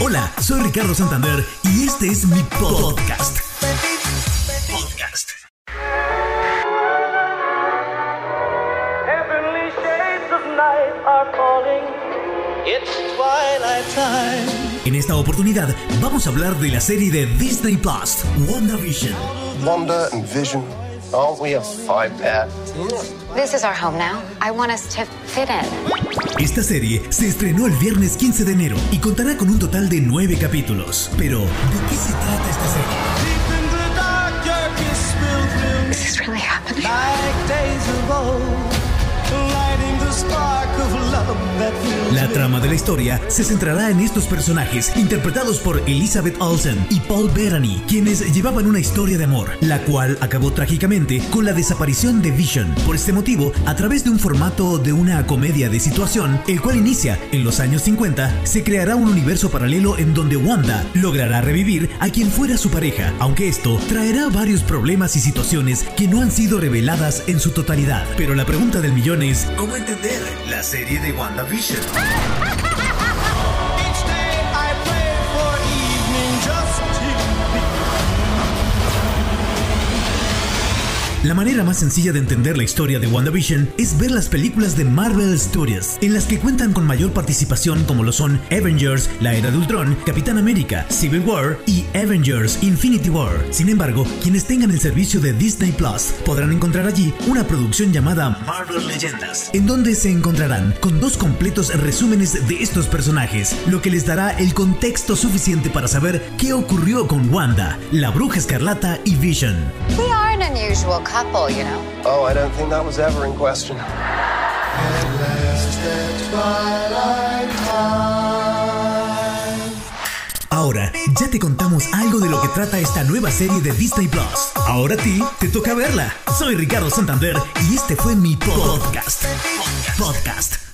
Hola, soy Ricardo Santander y este es mi podcast. Podcast. Heavenly shades of night are falling. It's twilight time. En esta oportunidad vamos a hablar de la serie de Disney Plus, WandaVision. Wanda and Vision. Aren't we a five pair? This is our home now. I want us to fit in. Esta serie se estrenó el viernes 15 de enero y contará con un total de nueve capítulos. Pero, ¿de qué se trata esta serie? La trama de la historia se centrará en estos personajes interpretados por Elizabeth Olsen y Paul Bettany, quienes llevaban una historia de amor, la cual acabó trágicamente con la desaparición de Vision. Por este motivo, a través de un formato de una comedia de situación, el cual inicia en los años 50, se creará un universo paralelo en donde Wanda logrará revivir a quien fuera su pareja, aunque esto traerá varios problemas y situaciones que no han sido reveladas en su totalidad. Pero la pregunta del millón es, ¿cómo entender la serie de WandaVision? Each La manera más sencilla de entender la historia de WandaVision es ver las películas de Marvel Studios, en las que cuentan con mayor participación como lo son Avengers, La Era de Ultron, Capitán América, Civil War y Avengers Infinity War. Sin embargo, quienes tengan el servicio de Disney Plus podrán encontrar allí una producción llamada Marvel Leyendas, en donde se encontrarán con dos completos resúmenes de estos personajes, lo que les dará el contexto suficiente para saber qué ocurrió con Wanda, la Bruja Escarlata y Vision. An unusual couple, you know. Oh, I don't think that was ever in question. Ahora, ya te contamos algo de lo que trata esta nueva serie de Disney Plus. Ahora a ti te toca verla. Soy Ricardo Santander y este fue mi podcast. Podcast.